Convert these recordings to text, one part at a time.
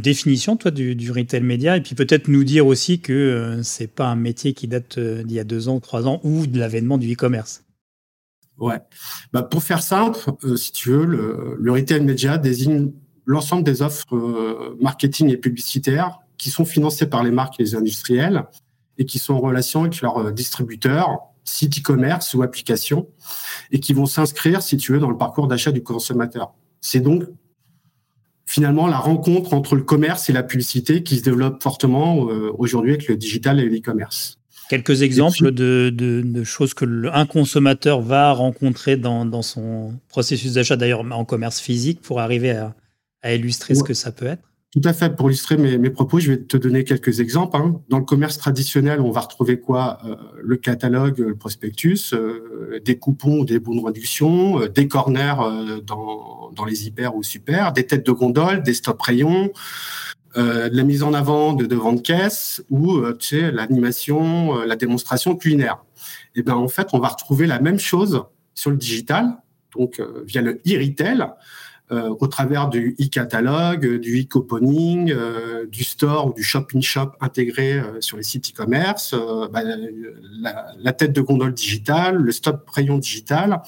définition, toi, du, retail média, et puis peut-être nous dire aussi que ce c'est pas un métier qui date d'il y a deux ans, trois ans, ou de l'avènement du e-commerce. Ouais. Bah, pour faire simple, si tu veux, le, le retail média désigne l'ensemble des offres marketing et publicitaires qui sont financées par les marques et les industriels et qui sont en relation avec leurs distributeurs, sites e-commerce ou applications, et qui vont s'inscrire, si tu veux, dans le parcours d'achat du consommateur. C'est donc finalement la rencontre entre le commerce et la publicité qui se développe fortement euh, aujourd'hui avec le digital et l'e-commerce. Quelques exemples de, choses que un consommateur va rencontrer dans, son processus d'achat, d'ailleurs en commerce physique, pour arriver à illustrer ce que ça peut être? Tout à fait. Pour illustrer mes, propos, je vais te donner quelques exemples. Hein. Dans le commerce traditionnel, on va retrouver quoi euh, Le catalogue, le prospectus, euh, des coupons ou des bons de réduction, euh, des corners dans, dans, les hyper ou super, des têtes de gondole, des stop rayons, la mise en avant de devant de caisse ou tu sais, l'animation, la démonstration culinaire. Et ben en fait, on va retrouver la même chose sur le digital, donc via le e-retail. Euh, au travers du e-catalogue, du e-couponing, euh, du store ou du shop-in-shop intégré euh, sur les sites e-commerce, bah, la, tête de gondole digitale, le stop rayon digital,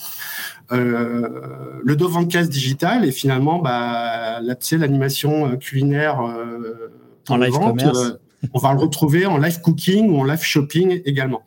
le devant de caisse digital et finalement bah, l'animation culinaire en live commerce. on va le retrouver en live cooking ou en live shopping également.